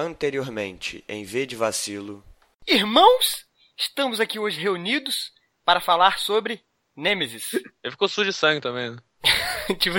Anteriormente, em V de Vacilo. Irmãos, estamos aqui hoje reunidos para falar sobre Nemesis. Ele ficou sujo de sangue também, né? tipo,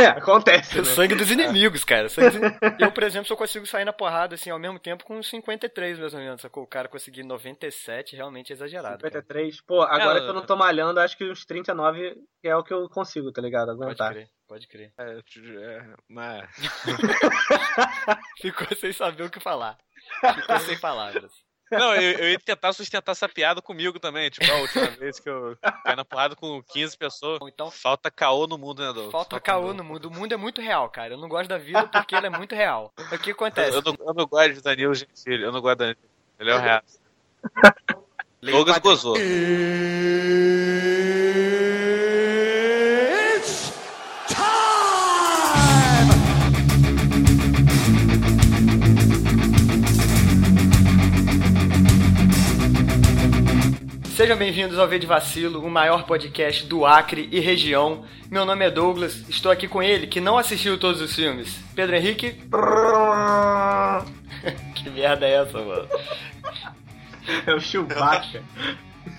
É, acontece. o Né? sangue dos inimigos, cara. Eu, por exemplo, só consigo sair na porrada assim ao mesmo tempo com 53, mais ou menos. Sacou? O cara conseguir 97 realmente é exagerado. cara. 53. Pô, agora É, que eu não tô malhando, acho que uns 39 é o que eu consigo, tá ligado? Pode Aguentar. crer, pode crer. É, é, mas... Ficou sem saber o que falar. Ficou sem palavras. Não, eu, eu ia tentar sustentar essa piada comigo também. Tipo, a última vez que eu caí na porrada com 15 pessoas. Então Falta caô no mundo, né, Adolfo? falta caô no mundo. O mundo é muito real, cara. Eu não gosto da vida porque ele é muito real. O que acontece? Eu, não, eu não gosto de Danilo Gentili, eu não gosto de Danilo. Ele é o real. Douglas gozou. Sejam bem-vindos ao V de Vacilo, o maior podcast do Acre e região. Meu nome é Douglas, estou aqui com ele, que não assistiu todos os filmes. Pedro Henrique. que merda é essa, mano? É o Chewbacca.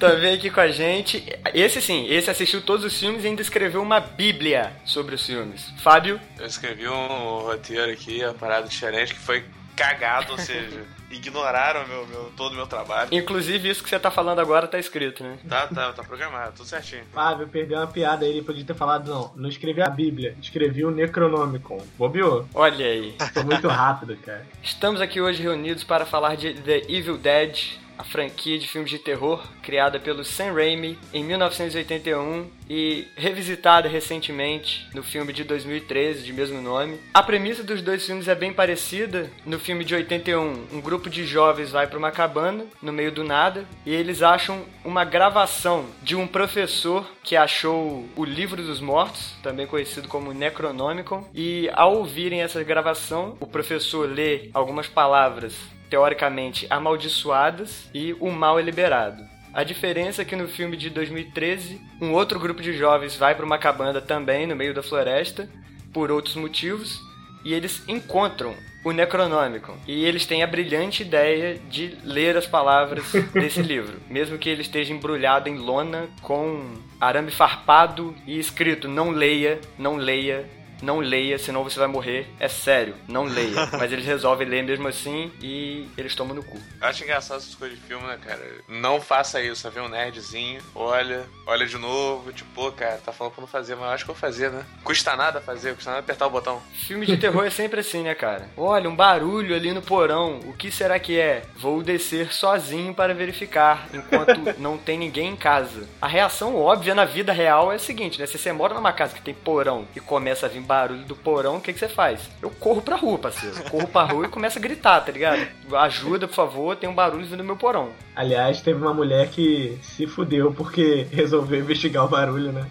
Também aqui com a gente. Esse sim, esse assistiu todos os filmes e ainda escreveu uma bíblia sobre os filmes. Fábio. Eu escrevi um roteiro aqui, a parada diferente, que foi cagado, ou seja, ignoraram meu, meu, todo o meu trabalho. Inclusive, isso que você tá falando agora tá escrito, né? Tá, tá, tá programado, tudo certinho. Fábio perdeu uma piada aí, ele podia ter falado, não, não escrevi a Bíblia, escrevi o Necronomicon. Bobeou. Olha aí. Tô muito rápido, cara. Estamos aqui hoje reunidos para falar de The Evil Dead, a franquia de filmes de terror criada pelo Sam Raimi em 1981 e revisitada recentemente no filme de 2013 de mesmo nome. A premissa dos dois filmes é bem parecida. No filme de 81, um grupo de jovens vai para uma cabana no meio do nada e eles acham uma gravação de um professor que achou o Livro dos Mortos, também conhecido como Necronomicon, e ao ouvirem essa gravação, o professor lê algumas palavras teoricamente amaldiçoadas e o mal é liberado. A diferença é que no filme de 2013, um outro grupo de jovens vai para uma cabana também no meio da floresta, por outros motivos, e eles encontram o Necronômico. E eles têm a brilhante ideia de ler as palavras desse livro, mesmo que ele esteja embrulhado em lona com arame farpado e escrito: não leia, não leia, não leia, senão você vai morrer. É sério, não leia. Mas eles resolvem ler mesmo assim e eles tomam no cu. Eu acho engraçado essas coisas de filme, né, cara? Não faça isso, ver um nerdzinho, olha, olha de novo, tipo, pô, cara, tá falando pra não fazer, mas eu acho que eu vou fazer, né? Custa nada fazer, custa nada apertar o botão. Filme de terror é sempre assim, né, cara? Olha, um barulho ali no porão. O que será que é? Vou descer sozinho para verificar, enquanto não tem ninguém em casa. A reação óbvia na vida real é a seguinte, né? Se você mora numa casa que tem porão e começa a vir barulho do porão, o que, que você faz? Eu corro pra rua, parceiro. Corro pra rua e começo a gritar, tá ligado? Ajuda, por favor, tem um barulho vindo do meu porão. Aliás, teve uma mulher que se fudeu porque resolveu investigar o barulho, né?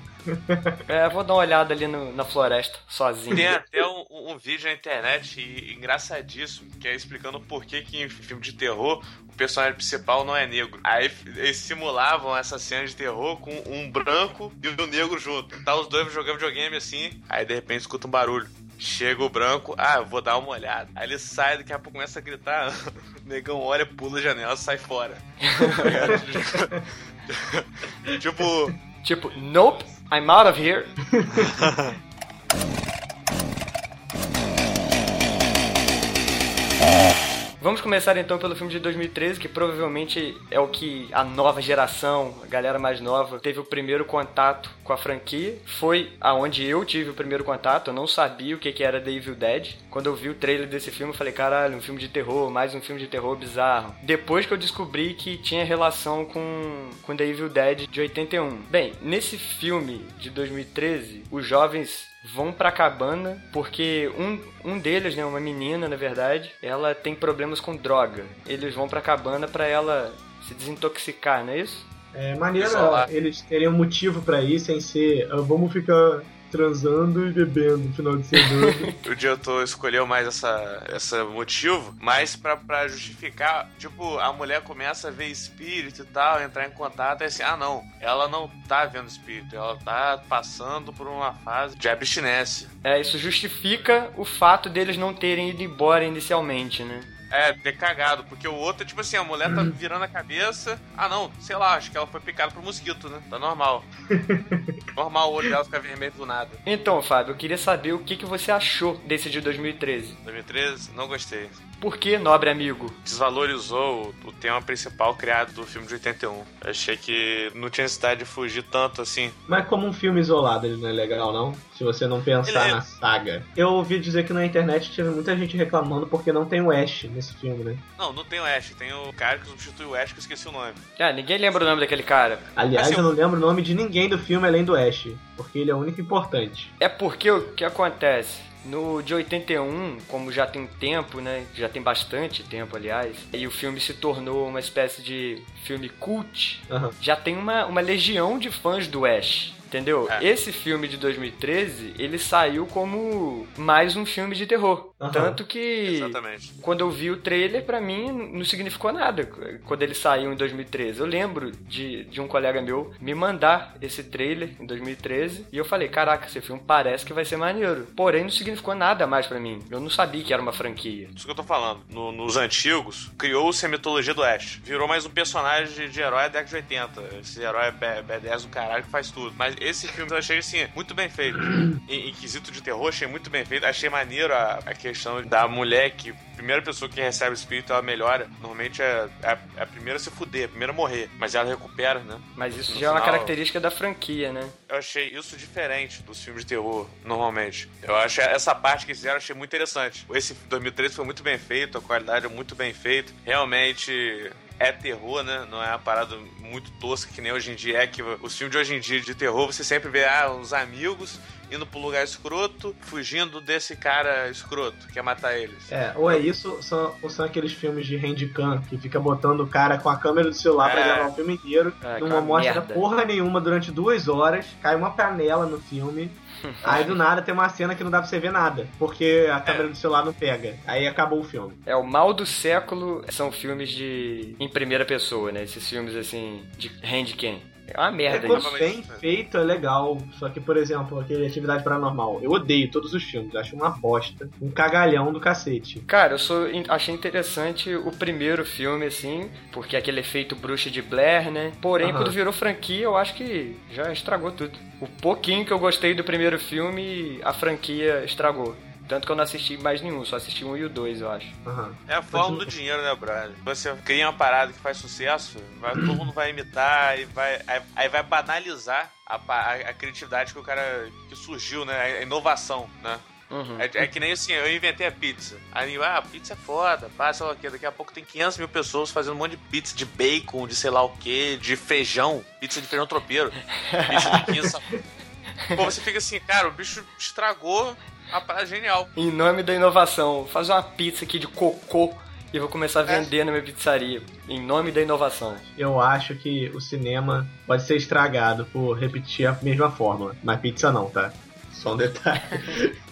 É, vou dar uma olhada ali no- na floresta, sozinho. Tem até um, um- um vídeo na internet e- engraçadíssimo, que é explicando por que, que em filme de terror o personagem principal não é negro. Aí eles simulavam essa cena de terror com um branco e um negro junto. Tá os dois jogando videogame assim, aí de repente escuta um barulho. Chega o branco, ah, eu vou dar uma olhada. Aí ele sai, daqui a pouco começa a gritar. O negão olha, pula a janela e sai fora. tipo, Tipo, nope, I'm out of here. Vamos começar então pelo filme de 2013, que provavelmente é o que a nova geração, a galera mais nova, teve o primeiro contato com a franquia. Foi aonde eu tive o primeiro contato, eu não sabia o que era The Evil Dead. Quando eu vi o trailer desse filme, eu falei, caralho, um filme de terror, mais um filme de terror bizarro. Depois que eu descobri que tinha relação com, com The Evil Dead de 81. Bem, nesse filme de 2013, os jovens vão pra cabana porque um, um deles, né, uma menina, na verdade, ela tem problemas com droga. Eles vão pra cabana pra ela se desintoxicar, não é isso? É maneiro eles terem um motivo pra ir sem ser "Ah, vamos ficar transando e bebendo no final de semana. o diretor escolheu mais essa, esse motivo, mas pra, pra justificar, tipo, a mulher começa a ver espírito e tal, entrar em contato, e assim, ah não, ela não tá vendo espírito, ela tá passando por uma fase de abstinência. É, isso justifica o fato deles não terem ido embora inicialmente, né? É, ter cagado, porque o outro é tipo assim, a mulher tá virando a cabeça. Ah não, sei lá, acho que ela foi picada por mosquito, né? Tá normal. normal o olho dela ficar vermelho do nada. Então, Fábio, eu queria saber o que, que você achou desse de 2013. 2013, não gostei. Por que, nobre amigo? Desvalorizou o, tema principal criado do filme de 81. Eu achei que não tinha necessidade de fugir tanto assim. Mas como um filme isolado, ele não é legal, não? Se você não pensar Ele é- na saga. Eu ouvi dizer que na internet tinha muita gente reclamando porque não tem o Ash nesse filme, né? Não, não tem o Ash, tem o cara que substitui o Ash que eu esqueci o nome. Ah, ninguém lembra o nome daquele cara. Aliás, Assim, eu não lembro o nome de ninguém do filme além do Ash, porque ele é o único importante. É porque o que acontece? No de 81, como já tem tempo, né? Já tem bastante tempo, aliás, e o filme se tornou uma espécie de filme cult, Aham. já tem uma, uma legião de fãs do Ash. Entendeu? É. Esse filme de 2013, ele saiu como mais um filme de terror. Aham. Tanto que Exatamente. quando eu vi o trailer, pra mim não significou nada quando ele saiu em 2013. Eu lembro de, de um colega meu me mandar esse trailer em 2013 e eu falei: Caraca, esse filme parece que vai ser maneiro. Porém, não significou nada mais pra mim. Eu não sabia que era uma franquia. Isso que eu tô falando. No- nos antigos, criou-se a mitologia do Ash. Virou mais um personagem de, de herói da década de 80. Esse herói B- B10 do caralho que faz tudo. Mas esse filme eu achei, assim, muito bem feito. em, em quesito de terror, achei muito bem feito. Achei maneiro a, a questão da mulher que... Primeira pessoa que recebe o espírito, ela melhora. Normalmente é, é, é a primeira a se fuder, a primeira a morrer. Mas ela recupera, né? Mas isso No já é uma final- característica da franquia, né? Eu achei isso diferente dos filmes de terror, normalmente. Eu acho essa parte que fizeram, eu achei muito interessante. Esse 2013 foi muito bem feito, a qualidade é muito bem feita. Realmente é terror, né? Não é uma parada muito tosca que nem hoje em dia é, que os filmes de hoje em dia de terror, você sempre vê, ah, uns amigos indo pro lugar escroto, fugindo desse cara escroto, que quer matar eles. É, ou é isso, são, ou são aqueles filmes de handcam que fica botando o cara com a câmera do celular pra É. gravar o filme inteiro, É, não mostra merda. porra nenhuma durante duas horas, cai uma panela no filme. Aí do nada tem uma cena que não dá pra você ver nada, porque a câmera do celular não pega. Aí acabou o filme. É, o mal do século são filmes de. em primeira pessoa, né? Esses filmes assim, de handcam. É uma É, merda quando isso. bem feito é legal, só que, por exemplo, aquele Atividade Paranormal. Eu odeio todos os filmes, acho uma bosta. Um cagalhão do cacete. Cara, eu sou, achei interessante o primeiro filme, assim, porque é aquele efeito bruxa de Blair, né? Porém, quando virou franquia, eu acho que já estragou tudo. O pouquinho que eu gostei do primeiro filme, a franquia estragou. Tanto que eu não assisti mais nenhum, só assisti um e o dois, eu acho. Aham. É a forma do dinheiro, né, brother? Você cria uma parada que faz sucesso, vai- todo mundo vai imitar e vai, aí, aí vai banalizar a, a- a criatividade que o cara que surgiu, né? A inovação, né? Uhum. É, é que nem assim, eu inventei a pizza. Aí, ah, pizza é foda, passa o quê? Daqui a pouco tem 500 mil pessoas fazendo um monte de pizza de bacon, de sei lá o que, de feijão, pizza de feijão tropeiro, pizza de 15 sabores. Pô, você fica assim, cara, o bicho estragou a parada genial. Em nome da inovação, vou fazer uma pizza aqui de cocô e vou começar a É. vender na minha pizzaria. Em nome da inovação. Eu acho que o cinema pode ser estragado por repetir a mesma fórmula. Mas pizza não, tá? Só um detalhe.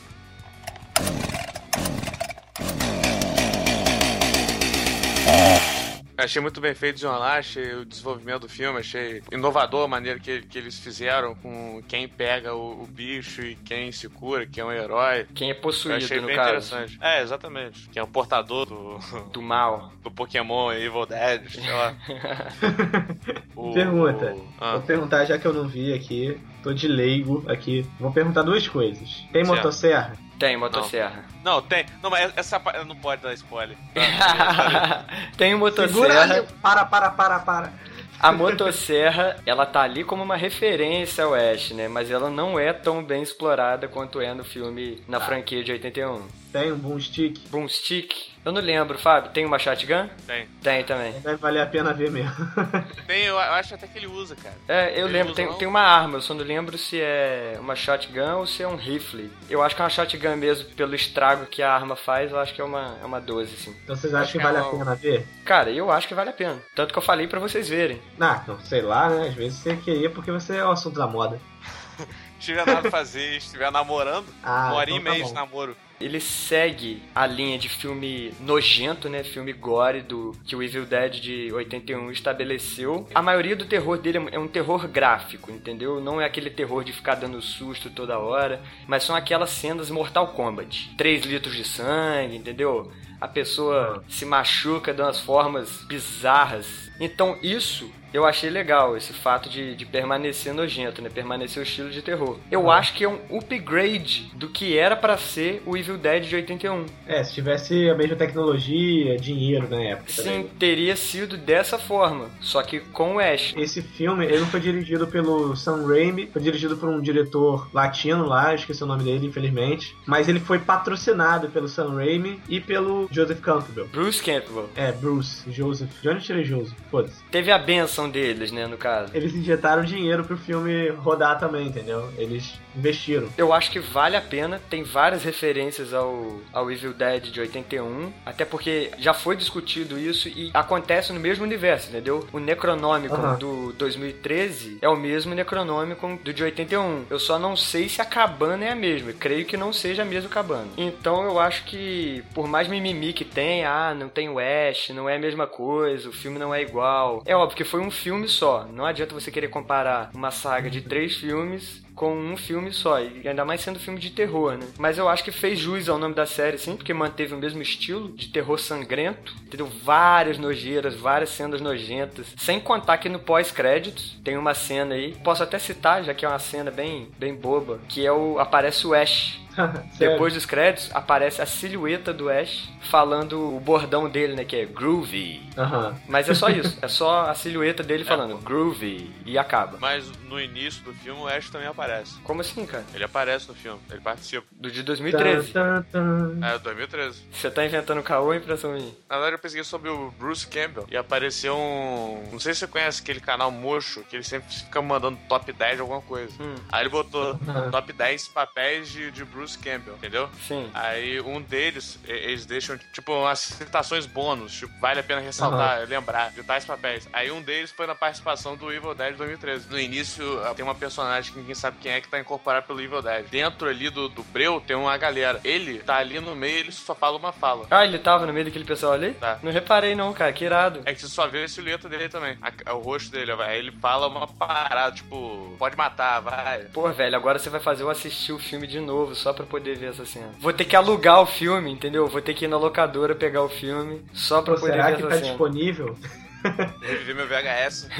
Achei muito bem feito o desenrolar, achei o desenvolvimento do filme, achei inovador a maneira que, que eles fizeram com quem pega o, o bicho e quem se cura, quem é um herói. Quem é Eu possuído, achei no bem caso. interessante. É, exatamente. Quem é o portador do, Do mal. do Pokémon Evil Dead, sei lá. O- Pergunta. Ah, Vou perguntar, já que eu não vi aqui, tô de leigo aqui. Vou perguntar duas coisas. Tem Certo. motosserra? Tem motosserra. Não, tem. Não, mas essa não pode dar spoiler. Tá? Tem Segura motosserra. ali. Para, para, para, para. A motosserra, ela tá ali como uma referência ao Ash, né? Mas ela não é tão bem explorada quanto é no filme, na franquia de 81. Tem um boomstick? Boomstick? Eu não lembro, Fábio. Tem uma shotgun? tem. Tem também. Deve valer a pena ver mesmo. Tem, eu acho até que ele usa, cara. É, eu Ele lembro, tem, tem uma arma, eu só não lembro se é uma shotgun ou se é um rifle. Eu acho que é uma shotgun mesmo, pelo estrago que a arma faz, eu acho que é uma, é uma 12, assim. Então vocês acham Acho que que vale é a uma- pena ver? Cara, eu acho que vale a pena. Tanto que eu falei pra vocês verem. Ah, não, sei lá, né? Às vezes você queria porque você é o assunto da moda. Se tiver nada pra fazer, estiver namorando, Ah, uma hora e então tá meia de namoro. Ele segue a linha de filme nojento, né? Filme gore do que o Evil Dead de 81 estabeleceu. A maioria do terror dele é um terror gráfico, entendeu? Não é aquele terror de ficar dando susto toda hora, mas são aquelas cenas Mortal Kombat. 3 litros de sangue, entendeu? A pessoa se machuca de umas formas bizarras. Então isso eu achei legal esse fato de, de permanecer nojento, né? Permanecer o estilo de terror. Eu Ah. acho que é um upgrade do que era pra ser o Evil Dead de 81. É, se tivesse a mesma tecnologia, dinheiro na época. Sim, também. teria sido dessa forma, só que com o Ash. Esse filme, ele não foi dirigido pelo Sam Raimi, foi dirigido por um diretor latino lá, esqueci o nome dele, infelizmente. Mas ele foi patrocinado pelo Sam Raimi e pelo Joseph Campbell. Bruce Campbell. É, Bruce, Joseph. De onde tirei Joseph? Foda-se. Teve a benção deles, né, no caso. Eles injetaram dinheiro pro filme rodar também, entendeu? Eles investiram. Eu acho que vale a pena, tem várias referências ao, ao Evil Dead de 81, até porque já foi discutido isso e acontece no mesmo universo, entendeu? O Necronômico Aham. do 2013 é o mesmo Necronômico do de 81. Eu só não sei se a cabana é a mesma, eu creio que não seja a mesma cabana. Então eu acho que, por mais mimimi que tem, ah, não tem o Ash, não é a mesma coisa, o filme não é igual. É óbvio que foi um filme só, não adianta você querer comparar uma saga de três filmes com um filme só, e ainda mais sendo filme de terror, né? Mas eu acho que fez jus ao nome da série, sim, porque manteve o mesmo estilo de terror sangrento, entendeu? Várias nojeiras, várias cenas nojentas, sem contar que no pós-créditos tem uma cena aí, posso até citar, já que é uma cena bem, bem boba, que é o aparece o Ash. depois dos créditos, aparece a silhueta do Ash falando o bordão dele, né? Que é groovy. Mas é só isso. É só a silhueta dele falando groovy e acaba. Mas no início do filme o Ash também aparece. Como assim, cara? Ele aparece no filme, ele participa. Do de 2013. Tan, tan, tan. É, 2013. Você tá inventando caô impressão minha? Na verdade, eu pesquisei sobre o Bruce Campbell e apareceu um. Não sei se você conhece aquele canal Mocho, que ele sempre fica mandando top 10 de alguma coisa. Hum. Aí ele botou top 10 papéis de, de Bruce Campbell, entendeu? Sim. Aí um deles, eles deixam, tipo, umas citações bônus, tipo, vale a pena ressaltar, lembrar de tais papéis. Aí um deles foi na participação do Evil Dead 2013. No início, tem uma personagem que ninguém sabe quem é que tá incorporada pelo Evil Dead. Dentro ali do, do Breu tem uma galera. Ele tá ali no meio, ele só fala uma fala. Ah, ele tava no meio daquele pessoal ali? Tá. Não reparei não, cara. Que irado. É que você só vê a silhueta dele também. A- o rosto dele, aí ele fala uma parada, tipo, pode matar, vai. Pô, velho, agora você vai fazer eu assistir o filme de novo só pra poder ver essa cena. Vou ter que alugar o filme, entendeu? Vou ter que ir na locadora pegar o filme só pra Pô, poder será ver que essa tá cena. disponível? Reviver meu VHS.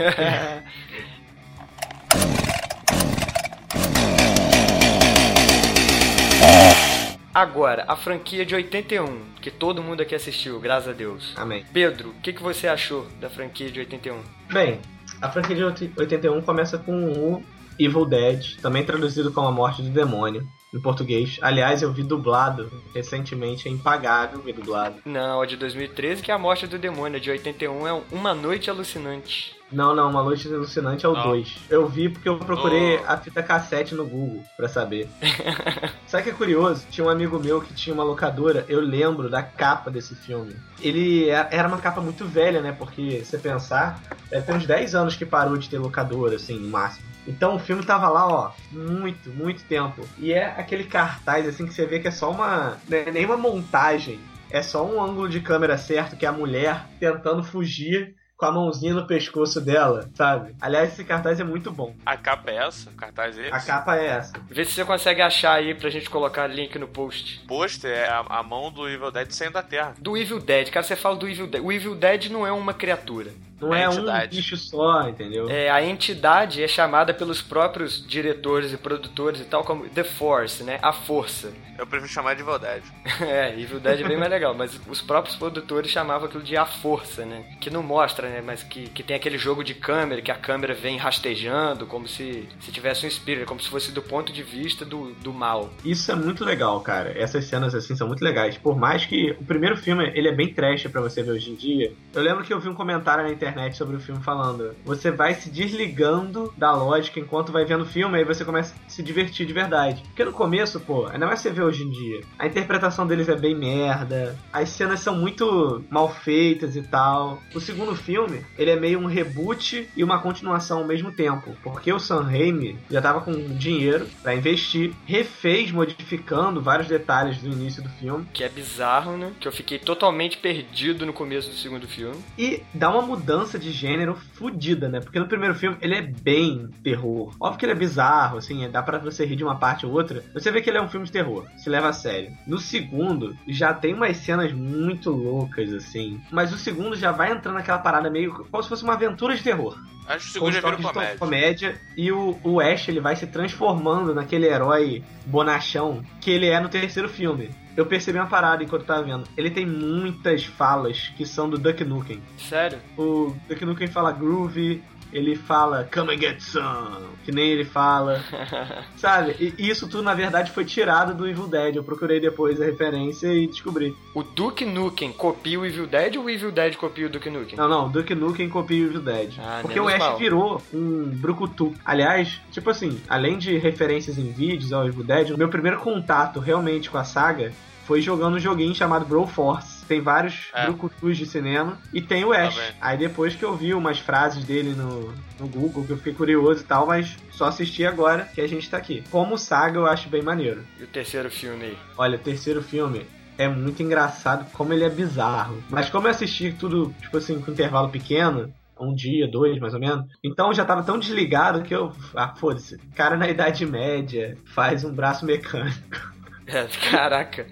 Agora, a franquia de 81, que todo mundo aqui assistiu, graças a Deus. Amém. Pedro, o que, que você achou da franquia de 81? Bem, a franquia de 81 começa com o Evil Dead, também traduzido como A Morte do Demônio, em português. Aliás, eu vi dublado recentemente, é impagável ver dublado. Não, a de 2013, que é a morte do demônio. A de 81 é Uma Noite Alucinante. Não, não, Uma Noite Alucinante é o Não. 2. Eu vi porque eu procurei Oh. a fita cassete no Google pra saber. Sabe o que é curioso? Tinha um amigo meu que tinha uma locadora, eu lembro da capa desse filme. Ele é- era uma capa muito velha, né? Porque, se você pensar, deve ter uns 10 anos que parou de ter locadora, assim, no máximo. Então o filme tava lá, ó, muito, muito tempo. E é aquele cartaz, assim, que você vê que é só uma. Não é nem uma montagem. É só um ângulo de câmera certo, que é a mulher tentando fugir com a mãozinha no pescoço dela, sabe? Aliás, esse cartaz é muito bom. A capa é essa, o cartaz é esse. A capa é essa. Vê se você consegue achar aí pra gente colocar link no post. Pôster é a, a mão do Evil Dead saindo da Terra. Do Evil Dead, cara, você fala do Evil Dead. O Evil Dead não é uma criatura. Não É é, um entidade. bicho só, entendeu? É, a entidade é chamada pelos próprios diretores e produtores e tal como The Force, né? A força. Eu prefiro chamar de Evil Dead. É, Evil Dead é bem mais legal, mas os próprios produtores chamavam aquilo de a força, né? Que não mostra, né? Mas que, que tem aquele jogo de câmera, que a câmera vem rastejando, como se, se tivesse um espírito, como se fosse do ponto de vista do, do mal. Isso é muito legal, cara. Essas cenas assim são muito legais. Por mais que o primeiro filme ele é bem trash pra você ver hoje em dia. Eu lembro que eu vi um comentário na internet internet sobre o filme falando. Você vai se desligando da lógica enquanto vai vendo o filme, aí você começa a se divertir de verdade. Porque no começo, pô, ainda mais você vê hoje em dia, a interpretação deles é bem merda, as cenas são muito mal feitas e tal. O segundo filme, ele é meio um reboot e uma continuação ao mesmo tempo, porque o Sam Raimi já tava com dinheiro para investir, refez modificando vários detalhes do início do filme. Que é bizarro, né? Que eu fiquei totalmente perdido no começo do segundo filme. E dá uma mudança de gênero fodida, né? Porque no primeiro filme ele é bem terror. Óbvio que ele é bizarro, assim, dá para você rir de uma parte ou outra. Você vê que ele é um filme de terror, se leva a sério. No segundo, já tem umas cenas muito loucas, assim. Mas o segundo já vai entrando naquela parada meio como se fosse uma aventura de terror. Acho que o segundo já vira comédia. comédia. E o, o Ash ele vai se transformando naquele herói bonachão que ele é no terceiro filme. Eu percebi uma parada enquanto eu tava vendo. Ele tem muitas falas que são do Duck Nukem. Sério? O Duck Nukem fala groovy, ele fala come and get some, que nem ele fala. sabe? E isso tudo na verdade foi tirado do Evil Dead. Eu procurei depois a referência e descobri. O Duke Nukem copia o Evil Dead ou o Evil Dead copia o Duke Nukem? Não, não, o Duke Nukem copia o Evil Dead. Ah, porque o Ash mal. virou um brucutu. Aliás, tipo assim, além de referências em vídeos ao Evil Dead, o meu primeiro contato realmente com a saga foi jogando um joguinho chamado Brawl Force. Tem vários é. brucutus de cinema e tem o Ash. Tá Aí depois que eu vi umas frases dele no, no Google, que eu fiquei curioso e tal, mas só assisti agora que a gente tá aqui. Como saga, eu acho bem maneiro. E o terceiro filme aí? Olha, o terceiro filme é muito engraçado como ele é bizarro. Mas como eu assisti tudo, tipo assim, com intervalo pequeno, um dia, dois, mais ou menos. Então eu já tava tão desligado que eu. Ah, foda-se. Cara na Idade Média faz um braço mecânico. É, caraca.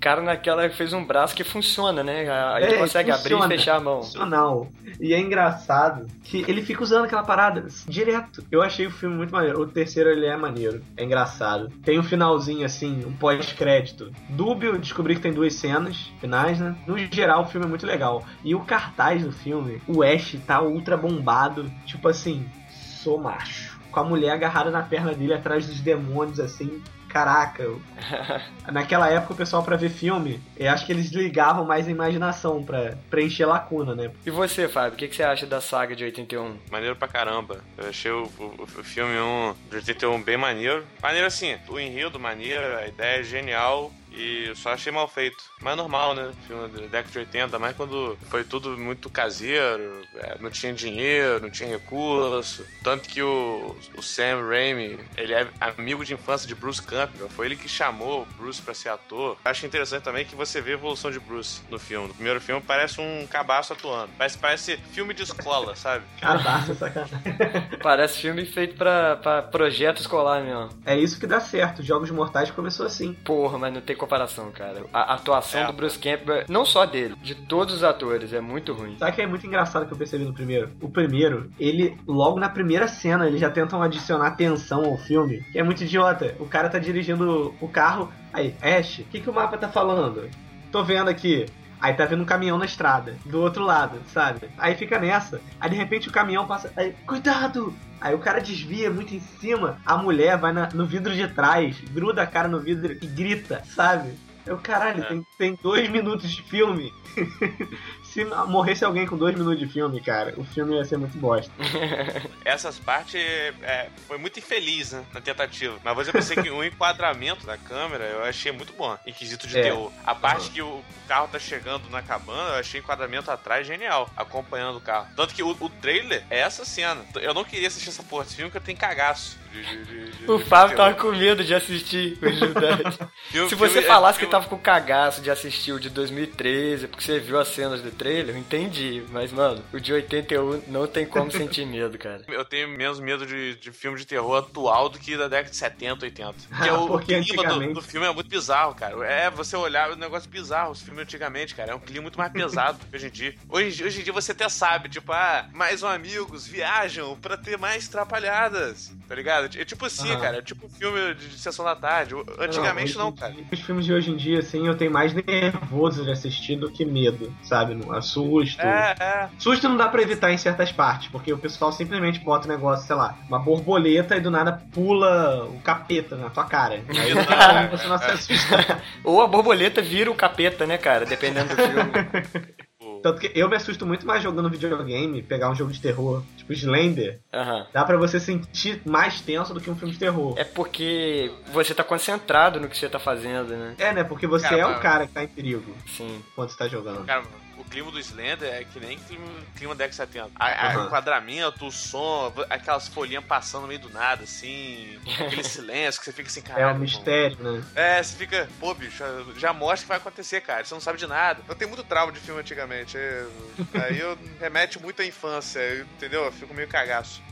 Cara naquela fez um braço que funciona, né? Aí é, consegue funciona, abrir e fechar a mão. Funcional. E é engraçado que ele fica usando aquela parada direto. Eu achei o filme muito maneiro. O terceiro ele é maneiro. É engraçado. Tem um finalzinho assim, um pós-crédito. Dúbio, descobri que tem duas cenas finais, né? No geral, o filme é muito legal. E o cartaz do filme, o Ash tá ultra bombado. Tipo assim, sou macho. Com a mulher agarrada na perna dele atrás dos demônios, assim, caraca. Naquela época o pessoal para ver filme, eu acho que eles ligavam mais a imaginação para preencher lacuna, né? E você, Fábio, o que, que, você acha da saga de 81? Maneiro pra caramba. Eu achei o, o, o filme 1 de 81 bem maneiro. Maneiro assim, o enredo maneiro, a ideia é genial. E só achei mal feito. Mas normal, né? Filme da década de 80, mas quando foi tudo muito caseiro, é, não tinha dinheiro, não tinha recurso. Tanto que o, o Sam Raimi, ele é amigo de infância de Bruce Campbell. Foi ele que chamou o Bruce pra ser ator. Acho interessante também que você vê a evolução de Bruce no filme. No primeiro filme parece um cabaço atuando. Parece, parece filme de escola, sabe? Cabaço, sacanagem. parece filme feito pra, pra projeto escolar mesmo. É isso que dá certo. Jogos Mortais começou assim. Porra, mas não tem comparação, cara. A atuação é. do Bruce Campbell, não só dele, de todos os atores, é muito ruim. Sabe que é muito engraçado que eu percebi no primeiro? O primeiro, ele, logo na primeira cena, eles já tentam adicionar tensão ao filme, que é muito idiota. O cara tá dirigindo o carro, aí, Ash, o que, que o mapa tá falando? Tô vendo aqui. Aí tá vendo um caminhão na estrada, do outro lado, sabe? Aí fica nessa. Aí de repente o caminhão passa. Aí, cuidado! Aí o cara desvia muito em cima, a mulher vai na, no vidro de trás, gruda a cara no vidro e grita, sabe? Eu, caralho, é. tem, tem dois minutos de filme. Se morresse alguém com dois minutos de filme, cara, o filme ia ser muito bosta. Essas partes é, foi muito infeliz, né, na tentativa. Mas você pensei que o enquadramento da câmera eu achei muito bom, em quesito de é. terror. A parte uhum. que o carro tá chegando na cabana, eu achei o enquadramento atrás genial, acompanhando o carro. Tanto que o, o trailer é essa cena. Eu não queria assistir essa porra desse filme porque eu tenho cagaço. De, de, de, o Fábio tava com medo de assistir, verdade. Se você falasse que tava com cagaço de assistir o de 2013, porque você viu as cenas do trailer, eu entendi. Mas, mano, o de 81 não tem como sentir medo, cara. Eu tenho menos medo de, de filme de terror atual do que da década de 70, 80. Porque o, o clima do, do, filme é muito bizarro, cara. É você olhar o negócio bizarro, os filmes antigamente, cara. É um clima muito mais pesado que hoje em dia. Hoje, hoje em dia você até sabe, tipo, ah, mais um amigos viajam pra ter mais trapalhadas, tá ligado? É tipo assim, uhum. cara. É tipo um filme de, sessão da tarde. Antigamente não, não cara. Os filmes de hoje em dia, assim, eu tenho mais nervoso de assistir do que medo, sabe? Assusto. É, é. Susto não dá pra evitar em certas partes, porque o pessoal simplesmente bota um negócio, sei lá, uma borboleta e do nada pula o capeta na tua cara. Aí não, você não se assusta. Ou a borboleta vira o capeta, né, cara? Dependendo do filme. Tanto que eu me assusto muito mais jogando videogame, pegar um jogo de terror, tipo Slender. Aham. Dá pra você sentir mais tenso do que um filme de terror. É porque você tá concentrado no que você tá fazendo, né? É, né? Porque você Cara, é o cara que tá em perigo Sim. quando você tá jogando. Cara, clima do Slender é que nem clima, clima da X70. A, a- Aham. O enquadramento, o som, aquelas folhinhas passando no meio do nada, assim. aquele silêncio que você fica assim, É caralho. um irmão. mistério, né? É, você fica, pô, bicho, já mostra o que vai acontecer, cara. Você não sabe de nada. Eu tenho muito trauma de filme antigamente. é- Aí eu remete muito à infância, entendeu? Eu fico meio cagaço.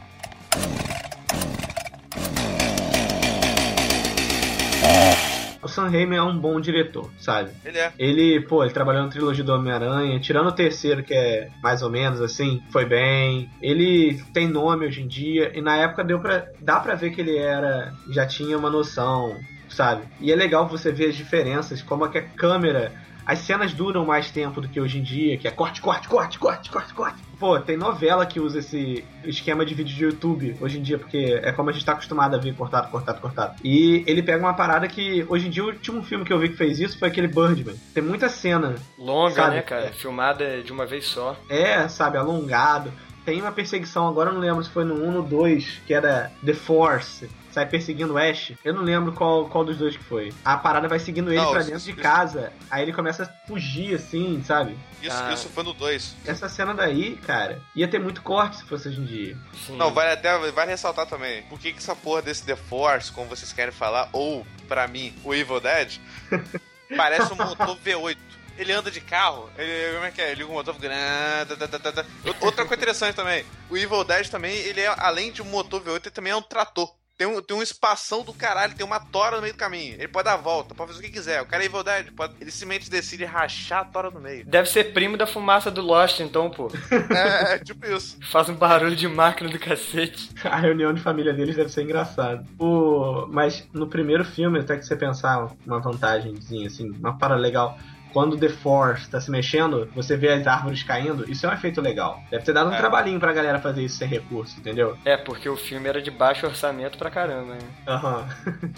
O Sam Raimi é um bom diretor, sabe? Ele é. Ele, pô, ele trabalhou na trilogia do Homem-Aranha, tirando o terceiro, que é mais ou menos assim, foi bem. Ele tem nome hoje em dia, e na época deu pra, dá pra ver que ele era, já tinha uma noção, sabe? E é legal você ver as diferenças, como é que a câmera. As cenas duram mais tempo do que hoje em dia, que é corte, corte, corte, corte, corte, corte. Pô, tem novela que usa esse esquema de vídeo de YouTube hoje em dia, porque é como a gente tá acostumado a ver cortado, cortado, cortado. E ele pega uma parada que, hoje em dia, o último filme que eu vi que fez isso foi aquele Birdman. Tem muita cena, Longa, Sabe, né, cara? é. Filmada de uma vez só. é, sabe, alongado. Tem uma perseguição, agora eu não lembro se foi no 1 ou no 2, que era The Force. Sai perseguindo o Ash. Eu não lembro qual, qual dos dois que foi. A parada vai seguindo ele Não, pra isso- dentro de isso- casa. Aí ele começa a fugir, assim, sabe? Isso, Ah. isso foi no 2. Essa cena daí, cara, ia ter muito corte se fosse hoje em dia. Sim. Não, vale até vale ressaltar também. Por que, que essa porra desse The Force, como vocês querem falar, ou, pra mim, o Evil Dead, parece um motor V8. Ele anda de carro, ele, como é que é? Ele liga o motor, fica... Outra coisa interessante também, o Evil Dead também, ele é, além de um motor V8, ele também é um trator. Tem um, tem um espação do caralho, tem uma tora no meio do caminho. Ele pode dar a volta, pode fazer o que quiser. O cara é Evil Dead, pode, ele simplesmente decide rachar a tora no meio. Deve ser primo da fumaça do Lost, então, pô. É, é tipo isso. Faz um barulho de máquina do cacete. A reunião de família deles deve ser engraçado. O... Mas no primeiro filme, até que você pensar uma vantagemzinha, assim, uma parada legal. Quando The Force tá se mexendo, você vê as árvores caindo, isso é um efeito legal. Deve ter dado um É. trabalhinho pra galera fazer isso sem recurso, entendeu? É, porque o filme era de baixo orçamento pra caramba, né? Aham.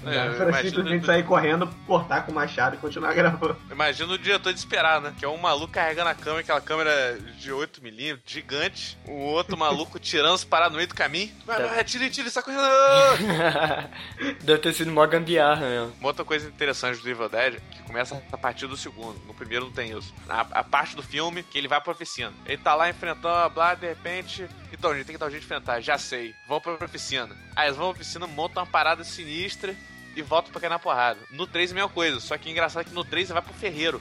É, pra imagina- simplesmente sair correndo, cortar com o machado e continuar gravando. Imagina o diretor de esperar, né? Que é um maluco carregando a câmera, aquela câmera de 8mm, gigante. O outro maluco tirando as paradas no meio do caminho. Vai, vai, tira, tira, está correndo. Deve ter sido mó gambiarra mesmo. Uma outra coisa interessante do Evil Dead, que começa a partir do segundo. No primeiro não tem isso. A, a parte do filme que ele vai pra oficina. Ele tá lá enfrentando, blá, de repente. Então, a gente tem que dar um jeito de enfrentar. Já sei. Vão pra oficina. Aí eles vão pra oficina, montam uma parada sinistra. E voltam pra cair na porrada. No 3 a mesma coisa, só que engraçado é que no 3 você vai pro ferreiro.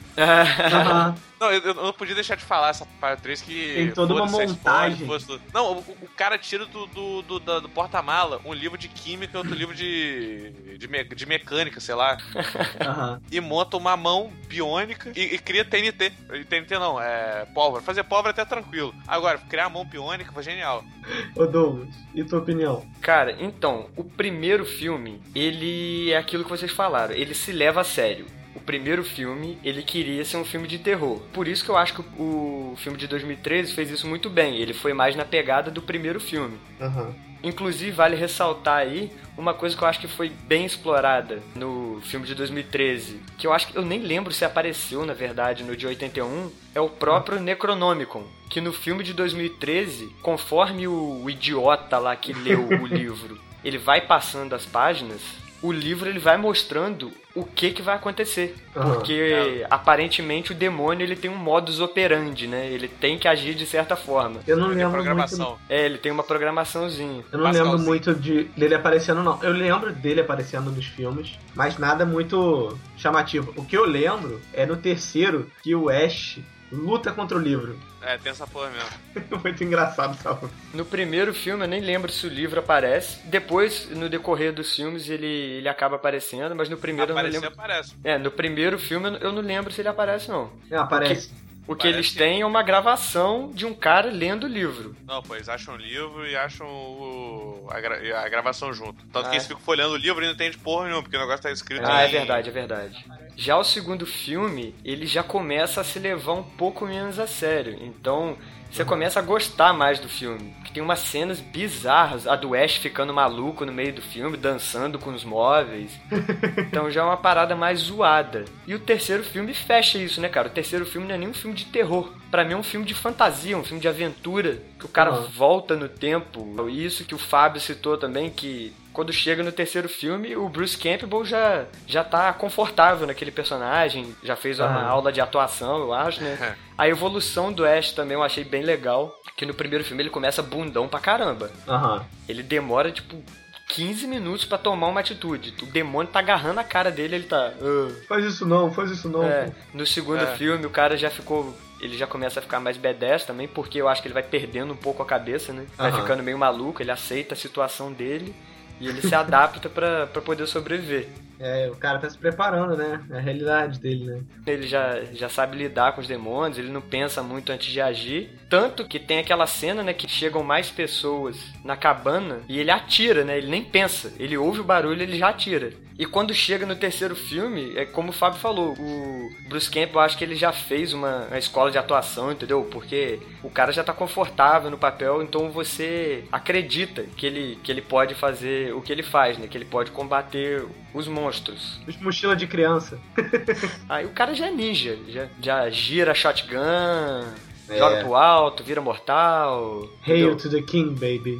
Não, eu, eu não podia deixar de falar essa parte 3 que. Tem toda uma montagem. Não, o, o cara tira do, do, do, do porta-mala um livro de química e outro livro de, de, me- de mecânica, sei lá. Aham. E monta uma mão biônica e, e cria TNT. E TNT não, é pólvora. Fazer pólvora é até tranquilo. Agora, criar a mão biônica foi genial. Ô Douglas, e tua opinião? Cara, então, o primeiro filme, ele é aquilo que vocês falaram, ele se leva a sério. O primeiro filme, ele queria ser um filme de terror. Por isso que eu acho que o filme de 2013 fez isso muito bem. Ele foi mais na pegada do primeiro filme. Aham. Inclusive, vale ressaltar aí uma coisa que eu acho que foi bem explorada no filme de 2013, que eu acho que eu nem lembro se apareceu, na verdade, no de 81, é o próprio Necronomicon, que no filme de 2013, conforme o, o idiota lá que leu o livro, ele vai passando as páginas, o livro ele vai mostrando o que que vai acontecer. Aham. Porque aparentemente o demônio ele tem um modus operandi, né? Ele tem que agir de certa forma. Eu não Tem lembro muito. programação. É, ele tem uma programaçãozinha. Eu não Pascalzinho. lembro muito de, dele aparecendo, não. Eu lembro dele aparecendo nos filmes, mas nada muito chamativo. O que eu lembro é no terceiro que o Ash luta contra o livro. É, tem essa porra mesmo. muito engraçado, sabe? No primeiro filme, eu nem lembro se o livro aparece. Depois, no decorrer dos filmes, ele, ele acaba aparecendo, mas no primeiro eu não lembro. aparece. É, no primeiro filme eu não lembro se ele aparece, não. Não, aparece. O que Parece eles têm é uma gravação de um cara lendo o livro. Não, eles acham o livro e acham o, a, gra- a gravação junto. Tanto Ah, que é? eles ficam folhando o livro e não entende porra nenhuma, porque o negócio tá escrito Ah, é em- verdade, é verdade. Já o segundo filme, ele já começa a se levar um pouco menos a sério. Então, você começa a gostar mais do filme. Que tem umas cenas bizarras, a do Ash ficando maluco no meio do filme, dançando com os móveis. Então já é uma parada mais zoada. E o terceiro filme fecha isso, né, cara? O terceiro filme não é nem um filme de terror. Para mim é um filme de fantasia, um filme de aventura, que o cara uhum. volta no tempo. Isso que o Fábio citou também, que quando chega no terceiro filme, o Bruce Campbell já, já tá confortável naquele personagem, já fez uma ah. aula de atuação, eu acho, né? A evolução do Ash também eu achei bem legal, que no primeiro filme ele começa bundão pra caramba. Uhum. Ele demora, tipo, 15 minutos para tomar uma atitude. O demônio tá agarrando a cara dele, ele tá. Uh. Faz isso não, faz isso não. É, no segundo é. filme, o cara já ficou. Ele já começa a ficar mais B10 também, porque eu acho que ele vai perdendo um pouco a cabeça, né? Vai uhum. ficando meio maluco, ele aceita a situação dele. E ele se adapta para poder sobreviver. É, o cara tá se preparando, né? É a realidade dele, né? Ele já, já sabe lidar com os demônios, ele não pensa muito antes de agir. Tanto que tem aquela cena, né, que chegam mais pessoas na cabana e ele atira, né? Ele nem pensa. Ele ouve o barulho ele já atira. E quando chega no terceiro filme, é como o Fábio falou, o Bruce Campbell acho que ele já fez uma, uma escola de atuação, entendeu? Porque o cara já tá confortável no papel, então você acredita que ele, que ele pode fazer o que ele faz, né? Que ele pode combater os monstros. Os mochila de criança. Aí o cara já é ninja, já, já gira shotgun, é. joga pro alto, vira mortal. Hail to the king, baby.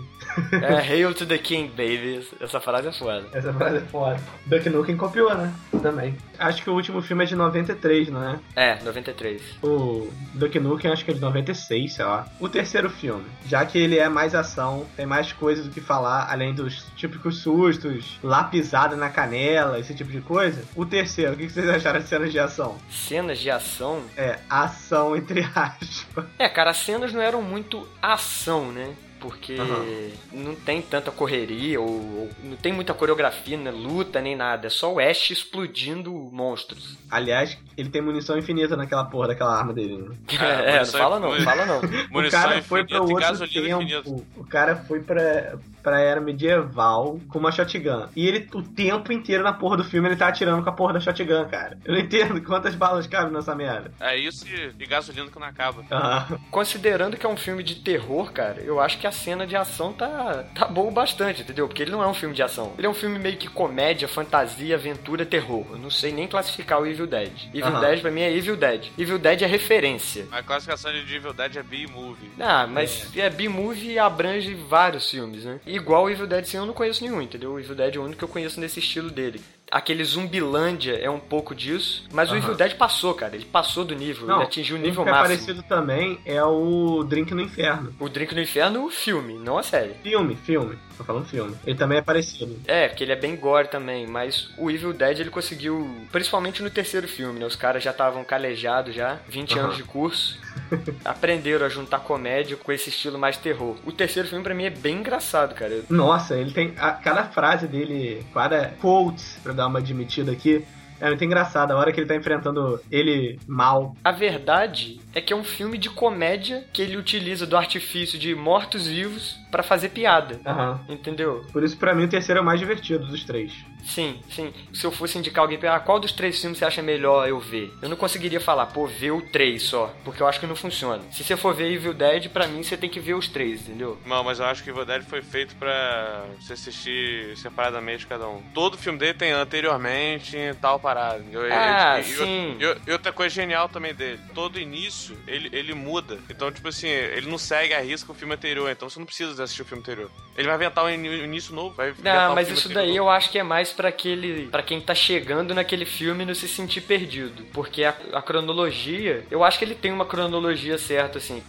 É, Hail to the King, baby. Essa frase é foda. Essa frase é foda. Duck Nukem copiou, né? Também. Acho que o último filme é de 93, não é? É, 93. O Duck Nukem acho que é de 96, sei lá. O terceiro filme, já que ele é mais ação, tem mais coisas do que falar, além dos típicos sustos, lapisada na canela, esse tipo de coisa. O terceiro, o que vocês acharam de cenas de ação? Cenas de ação? É, ação entre aspas. É, cara, as cenas não eram muito ação, né? Porque uhum. não tem tanta correria ou, ou, não tem muita coreografia, né? luta nem nada. É só o Ash explodindo monstros. Aliás, ele tem munição infinita naquela porra daquela arma dele. Né? É, é, não fala não, fala não. o cara foi para outro tempo. Infinito. O cara foi para pra era medieval com uma shotgun. E ele, o tempo inteiro na porra do filme, ele tá atirando com a porra da shotgun, cara. Eu não entendo quantas balas cabem nessa merda. É isso e, e gasolina que não acaba. Uhum. Considerando que é um filme de terror, cara, eu acho que a cena de ação tá, tá boa bastante, entendeu? Porque ele não é um filme de ação. Ele é um filme meio que comédia, fantasia, aventura, terror. Eu não sei nem classificar o Evil Dead. Evil uhum. Dead pra mim é Evil Dead. Evil Dead é referência. A classificação de Evil Dead é B-movie. Ah, mas é, é B-movie abrange vários filmes, né? igual o Evil Dead sim eu não conheço nenhum, entendeu? O Evil Dead é o único que eu conheço nesse estilo dele. Aquele Zumbilândia é um pouco disso, mas o Evil Dead passou, cara. Ele passou do nível, não, ele atingiu o nível que máximo. é parecido também é o Drink no Inferno. O Drink no Inferno, o filme, não a série. Filme, filme. Tô falando filme. Ele também é parecido. É, porque ele é bem gore também, mas o Evil Dead ele conseguiu, principalmente no terceiro filme, né? Os caras já estavam calejados já, 20 uhum. anos de curso. aprenderam a juntar comédia com esse estilo mais terror. O terceiro filme para mim é bem engraçado, cara. Nossa, ele tem a, cada frase dele, cada quote, pra dar uma admitida aqui, é muito engraçado, a hora que ele tá enfrentando ele mal. A verdade é que é um filme de comédia que ele utiliza do artifício de mortos-vivos para fazer piada. Uhum. Entendeu? Por isso, para mim, o terceiro é o mais divertido dos três. Sim, sim. Se eu fosse indicar alguém, ah, qual dos três filmes você acha melhor eu ver? Eu não conseguiria falar, pô, ver o três só, porque eu acho que não funciona. Se você for ver Evil Dead, para mim você tem que ver os três, entendeu? Não, mas eu acho que Evil Dead foi feito para você assistir separadamente cada um. Todo filme dele tem anteriormente tal parada. Eu, ah, e, sim. E, outra coisa genial também dele, todo início ele, ele muda. Então, tipo assim, ele não segue a risca o filme anterior, então você não precisa assistir o filme anterior. Ele vai inventar um início novo, vai Não, mas isso daí novo. eu acho que é mais para aquele, para quem tá chegando naquele filme não se sentir perdido, porque a, a cronologia, eu acho que ele tem uma cronologia certa assim.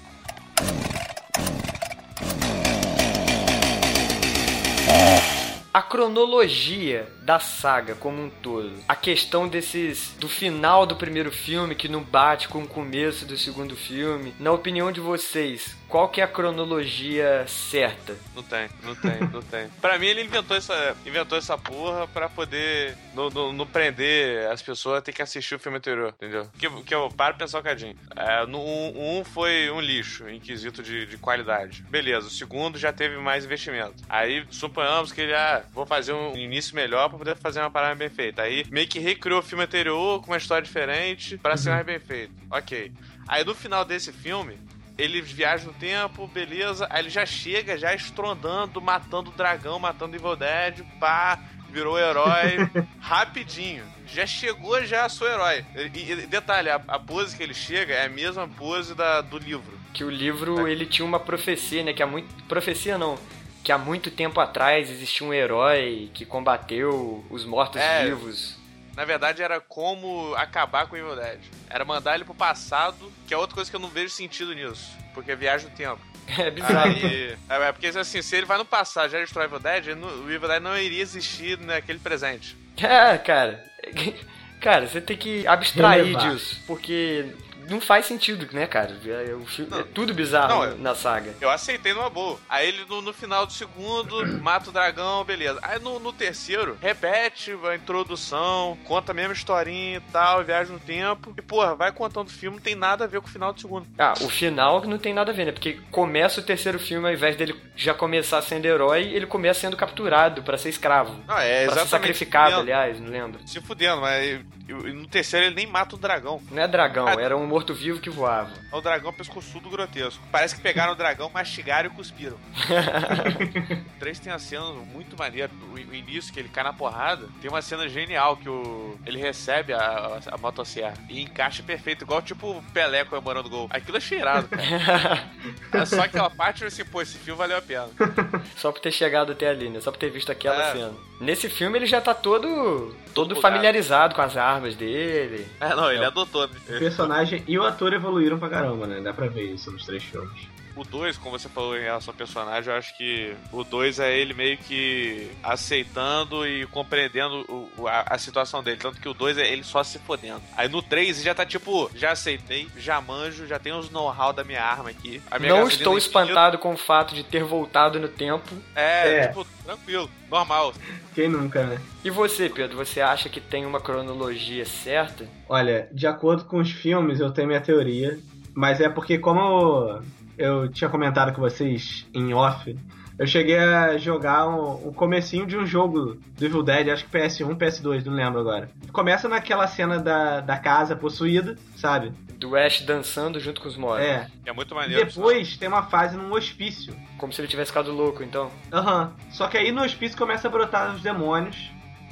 a cronologia da saga como um todo. A questão desses do final do primeiro filme que não bate com o começo do segundo filme. Na opinião de vocês, qual que é a cronologia certa? Não tem, não tem, não tem. Pra mim, ele inventou essa, inventou essa porra pra poder não, prender as pessoas a ter que assistir o filme anterior, entendeu? Que, que eu paro pensar um cadinho. É, no, um, um, foi um lixo em quesito de, de qualidade. Beleza, o segundo já teve mais investimento. Aí, suponhamos que ele, ah, vou fazer um início melhor pra poder fazer uma parada bem feita. Aí meio que recriou o filme anterior com uma história diferente para uhum. ser mais bem feito. Ok. Aí no final desse filme, ele viaja no tempo, beleza. Aí ele já chega, já estrondando, matando o dragão, matando o Evil Dead, pá, virou herói rapidinho. Já chegou, já sou herói. E, e detalhe, a, a, pose que ele chega é a mesma pose da, do livro. Que o livro, ele tinha uma profecia, né? Que há muito... Profecia não que há muito tempo atrás existia um herói que combateu os mortos-vivos. É, na verdade, era como acabar com o Evil Dead. Era mandar ele pro passado, que é outra coisa que eu não vejo sentido nisso. Porque viaja no tempo. É bizarro. Aí, é, é, porque assim, se ele vai no passado já destrói o Evil Dead, o Evil Dead não iria existir naquele presente. É, cara. Cara, você tem que abstrair Relevar. disso. Porque não faz sentido, né, cara? É, o filme, é tudo bizarro não, na saga. Eu aceitei numa boa. Aí ele no, no final do segundo mata o dragão, beleza. Aí no, no, terceiro, repete a introdução, conta a mesma historinha e tal, viaja no tempo. E, porra, vai contando o filme, não tem nada a ver com o final do segundo. Ah, o final não tem nada a ver, né? Porque começa o terceiro filme, ao invés dele já começar sendo herói, ele começa sendo capturado para ser escravo. Não, é exatamente. Pra ser sacrificado, aliás, não lembro. Se fudendo, mas no terceiro ele nem mata o dragão. Não é dragão, ah, era um morto-vivo que voava. É o dragão pescoçudo grotesco. Parece que pegaram o dragão, mastigaram e cuspiram. o 3 tem uma cena muito maneira. O, início, que ele cai na porrada, tem uma cena genial que o, ele recebe a, a, a motosserra e encaixa perfeito, igual tipo o Pelé comemorando gol. Aquilo é cheirado, cara. é só aquela parte, assim, pô, esse filme valeu a pena. Só por ter chegado até ali, né? Só por ter visto aquela é. cena. Nesse filme ele já tá todo, todo familiarizado com as armas dele. É, não, ele é. adotou, né? O personagem e o ator evoluíram pra caramba, né? Dá pra ver isso nos três filmes. O 2, como você falou em relação ao personagem, eu acho que o 2 é ele meio que aceitando e compreendendo o, a, a, situação dele. Tanto que o 2 é ele só se fodendo. Aí no 3 já tá tipo, já aceitei, já manjo, já tenho os know-how da minha arma aqui. Minha Não estou espantado com o fato de ter voltado no tempo. É, é, tipo, tranquilo, normal. Quem nunca, né? E você, Pedro, você acha que tem uma cronologia certa? Olha, de acordo com os filmes, eu tenho minha teoria. Mas é porque como eu tinha comentado com vocês em off, eu cheguei a jogar um, um comecinho de um jogo do Evil Dead, acho que PS1, PS2, não lembro agora. Começa naquela cena da, da casa possuída, sabe? Do Ash dançando junto com os mortos. É. É muito maneiro. E depois tem uma fase num hospício. Como se ele tivesse ficado louco, então. Aham. Uhum. Só que aí no hospício começa a brotar os demônios.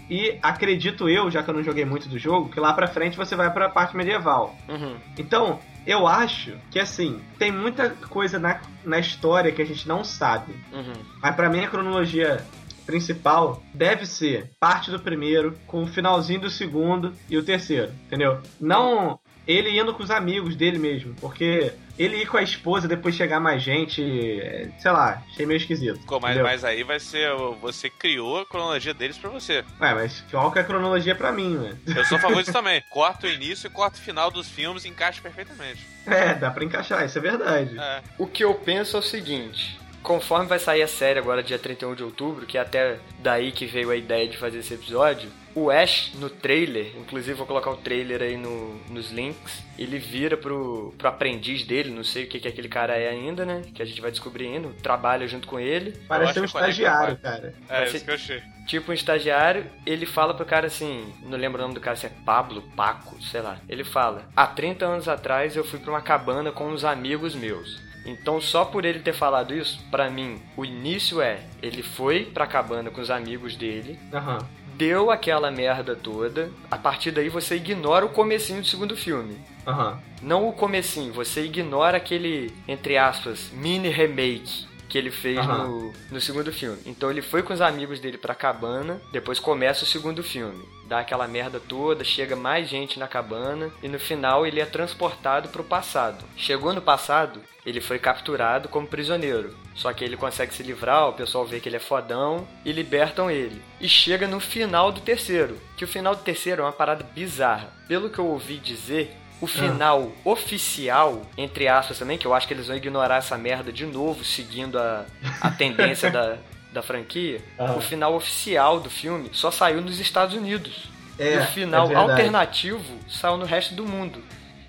E acredito eu, já que eu não joguei muito do jogo, que lá pra frente você vai pra parte medieval. Uhum. Então, eu acho que assim, tem muita coisa na, na história que a gente não sabe. Uhum. Mas para mim a cronologia principal deve ser parte do primeiro, com o finalzinho do segundo e o terceiro, entendeu? Não ele indo com os amigos dele mesmo, porque ele ir com a esposa, depois chegar mais gente, é, sei lá, achei meio esquisito. Pô, mas, mas, aí vai ser. Você criou a cronologia deles pra você. Ué, mas qual que é a cronologia pra mim, né? Eu sou a favor disso também. Corta o início e corta o final dos filmes e encaixa perfeitamente. É, dá pra encaixar, isso é verdade. É. O que eu penso é o seguinte. Conforme vai sair a série agora, dia 31 de outubro, que é até daí que veio a ideia de fazer esse episódio, o Ash, no trailer, inclusive vou colocar o trailer aí no, nos links, ele vira pro, pro aprendiz dele, não sei o que, que aquele cara é ainda, né? Que a gente vai descobrindo, trabalha junto com ele. Parece um estagiário, cara. É, isso que eu achei. Tipo um estagiário, ele fala pro cara assim, não lembro o nome do cara, se é Pablo, Paco, sei lá. Ele fala: Há 30 anos atrás eu fui pra uma cabana com uns amigos meus. Então, só por ele ter falado isso, para mim, o início é: ele foi pra cabana com os amigos dele, uhum deu aquela merda toda, a partir daí você ignora o comecinho do segundo filme. Uhum. Não o comecinho, você ignora aquele, entre aspas, mini remake que ele fez uhum. no, no segundo filme. Então ele foi com os amigos dele pra cabana, depois começa o segundo filme. Dá aquela merda toda, chega mais gente na cabana e no final ele é transportado pro passado. Chegou no passado, ele foi capturado como prisioneiro. Só que ele consegue se livrar, o pessoal vê que ele é fodão e libertam ele. E chega no final do terceiro, que o final do terceiro é uma parada bizarra. Pelo que eu ouvi dizer, o final ah. oficial, entre aspas também, que eu acho que eles vão ignorar essa merda de novo, seguindo a, a tendência da, da franquia, ah. o final oficial do filme só saiu nos Estados Unidos. É, e o final é alternativo saiu no resto do mundo.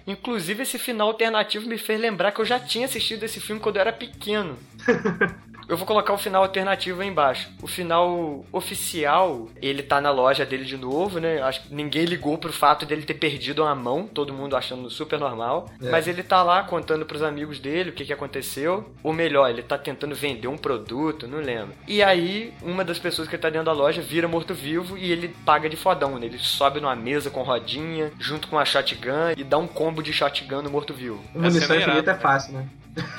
Inclusive, esse final alternativo me fez lembrar que eu já tinha assistido esse filme quando eu era pequeno. Eu vou colocar o final alternativo aí embaixo. O final oficial, ele tá na loja dele de novo, né? Acho que ninguém ligou pro fato dele ter perdido uma mão, todo mundo achando super normal. É. Mas ele tá lá contando pros amigos dele o que, que aconteceu. Ou melhor, ele tá tentando vender um produto, não lembro. E aí, uma das pessoas que tá dentro da loja vira morto-vivo e ele paga de fodão, né? Ele sobe numa mesa com rodinha, junto com a shotgun e dá um combo de shotgun no morto-vivo. Munição infinita é fácil, né?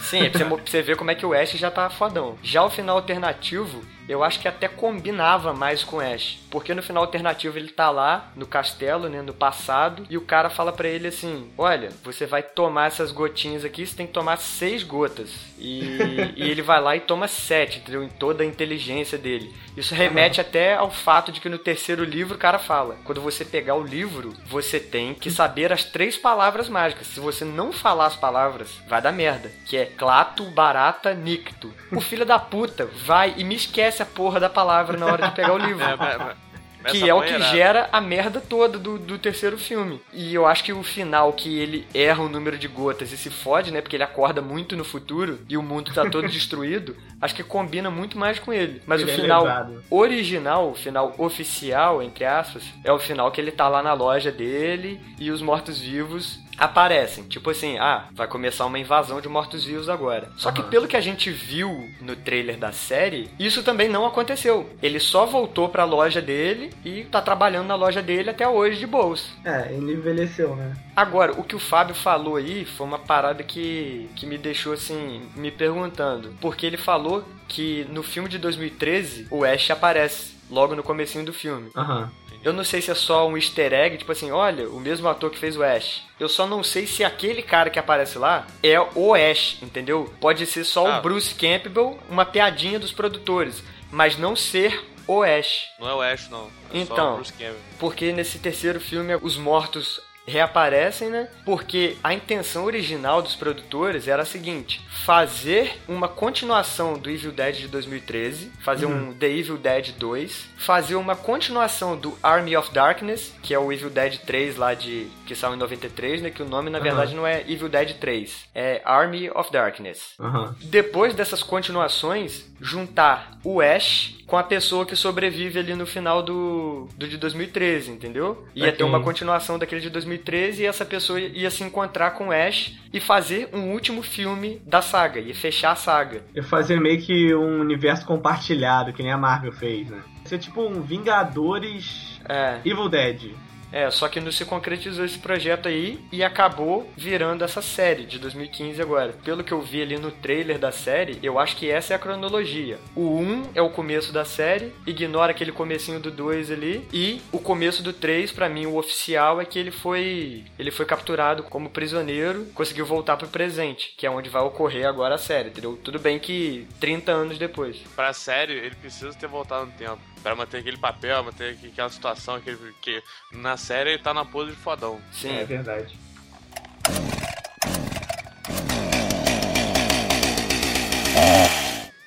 Sim, é pra você, ver como é que o Ash já tá fodão. Já o final alternativo, eu acho que até combinava mais com Ash. Porque no final alternativo ele tá lá, no castelo, né, no passado, e o cara fala para ele assim: Olha, você vai tomar essas gotinhas aqui, você tem que tomar seis gotas. E, e ele vai lá e toma sete, entendeu? Em toda a inteligência dele. Isso remete até ao fato de que no terceiro livro o cara fala: quando você pegar o livro, você tem que saber as três palavras mágicas. Se você não falar as palavras, vai dar merda. Que é clato, barata, nicto. O filho da puta vai e me esquece a porra da palavra na hora de pegar o livro. É, é, que é o que gera a merda toda do, do terceiro filme. E eu acho que o final que ele erra o número de gotas e se fode, né? Porque ele acorda muito no futuro e o mundo tá todo destruído, acho que combina muito mais com ele. Mas ele o é final é original, o final oficial, entre aspas, é o final que ele tá lá na loja dele e os mortos-vivos aparecem. Tipo assim, ah, vai começar uma invasão de mortos-vivos agora. Só que pelo que a gente viu no trailer da série, isso também não aconteceu. Ele só voltou pra loja dele e tá trabalhando na loja dele até hoje de boas. É, ele envelheceu, né? Agora, o que o Fábio falou aí foi uma parada que, que me deixou assim, me perguntando. Porque ele falou que no filme de 2013 o Ash aparece logo no comecinho do filme. Aham. Uhum. Eu não sei se é só um easter egg, tipo assim, olha, o mesmo ator que fez o Ash. Eu só não sei se aquele cara que aparece lá é o Ash, entendeu? Pode ser só ah. o Bruce Campbell, uma piadinha dos produtores, mas não ser o Ash. Não é o Ash, não. É então, porque nesse terceiro filme os mortos reaparecem, né? Porque a intenção original dos produtores era a seguinte: fazer uma continuação do Evil Dead de 2013, fazer uhum. um The Evil Dead 2, fazer uma continuação do Army of Darkness, que é o Evil Dead 3 lá de que saiu em 93, né? Que o nome na verdade uhum. não é Evil Dead 3, é Army of Darkness. Uhum. Depois dessas continuações, juntar o Ash com a pessoa que sobrevive ali no final do, do de 2013, entendeu? Ia ter uma continuação daquele de 2013 e essa pessoa ia se encontrar com o Ash e fazer um último filme da saga, ia fechar a saga. E fazer meio que um universo compartilhado, que nem a Marvel fez, né? Ser tipo um Vingadores é. Evil Dead. É, só que não se concretizou esse projeto aí e acabou virando essa série de 2015 agora. Pelo que eu vi ali no trailer da série, eu acho que essa é a cronologia. O 1 é o começo da série, ignora aquele comecinho do 2 ali, e o começo do 3, para mim, o oficial é que ele foi ele foi capturado como prisioneiro, conseguiu voltar pro presente, que é onde vai ocorrer agora a série, entendeu? Tudo bem que 30 anos depois. Pra série, ele precisa ter voltado no tempo para manter aquele papel, manter aquela situação, aquele, que na série ele tá na pose de fodão. Sim, é verdade.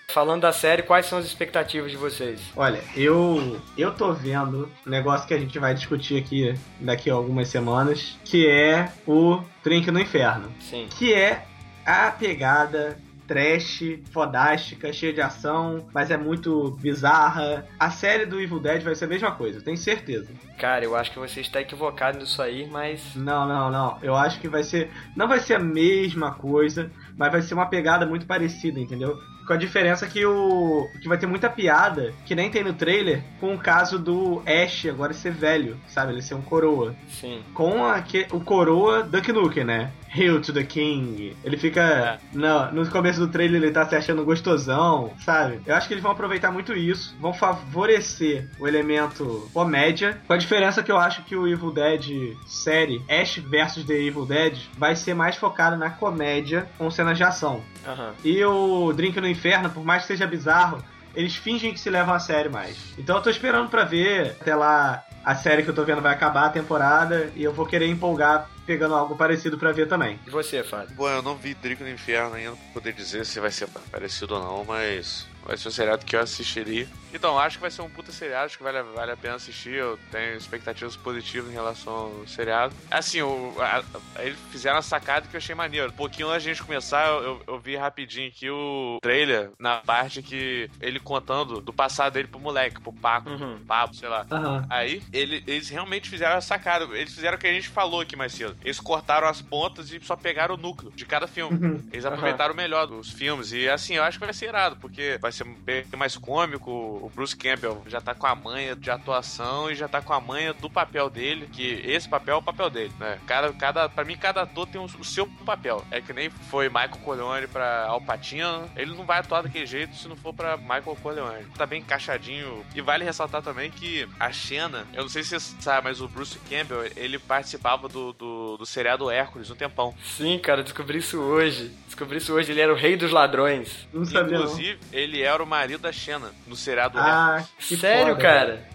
Falando da série, quais são as expectativas de vocês? Olha, eu eu tô vendo um negócio que a gente vai discutir aqui daqui a algumas semanas, que é o Drink no Inferno. Sim. Que é a pegada trash, fodástica, cheia de ação, mas é muito bizarra. A série do Evil Dead vai ser a mesma coisa, tenho certeza. Cara, eu acho que você está equivocado nisso aí, mas. Não, não, não. Eu acho que vai ser. Não vai ser a mesma coisa, mas vai ser uma pegada muito parecida, entendeu? Com a diferença que o. que vai ter muita piada, que nem tem no trailer, com o caso do Ash agora ser velho, sabe? Ele ser um coroa. Sim. Com a, o coroa Duck Nukem, né? Hail to the King. Ele fica. No, no começo do trailer ele tá se achando gostosão, sabe? Eu acho que eles vão aproveitar muito isso, vão favorecer o elemento comédia, com a diferença que eu acho que o Evil Dead série Ash vs The Evil Dead vai ser mais focado na comédia com cenas de ação. Uhum. E o Drink no Inferno, por mais que seja bizarro, eles fingem que se levam a sério mais. Então eu tô esperando para ver até lá a série que eu tô vendo vai acabar a temporada e eu vou querer empolgar pegando algo parecido para ver também. E você, Fábio? Bom, eu não vi Drink no Inferno ainda pra poder dizer se vai ser parecido ou não, mas Vai ser um seriado que eu assistiria. Então, acho que vai ser um puta seriado, acho que vale, vale a pena assistir. Eu tenho expectativas positivas em relação ao seriado. Assim, o, a, a, eles fizeram a sacada que eu achei maneiro. Um pouquinho antes de a gente começar, eu, eu, eu, vi rapidinho aqui o trailer na parte que ele contando do passado dele pro moleque, pro Paco, uhum. Pablo, sei lá. Uhum. Aí, ele, eles realmente fizeram a sacada. Eles fizeram o que a gente falou aqui mais cedo. Eles cortaram as pontas e só pegaram o núcleo de cada filme. Uhum. Eles aproveitaram melhor dos filmes. E assim, eu acho que vai ser irado, porque vai ser bem mais cômico. O Bruce Campbell já tá com a manha de atuação e já tá com a manha do papel dele, que esse papel é o papel dele, né? Cada, cada, pra mim, cada ator tem o, o seu papel. É que nem foi Michael Corleone pra Al Pacino, ele não vai atuar daquele jeito se não for pra Michael Corleone. Tá bem encaixadinho. E vale ressaltar também que a Xena, eu não sei se você sabe, mas o Bruce Campbell, ele participava do, do, do seriado Hércules um tempão. Sim, cara, descobri isso hoje. Descobri isso hoje, ele era o rei dos ladrões. Não sabia, Inclusive, não. ele era o marido da Xena no seriado ah. Que Sério, foda, cara?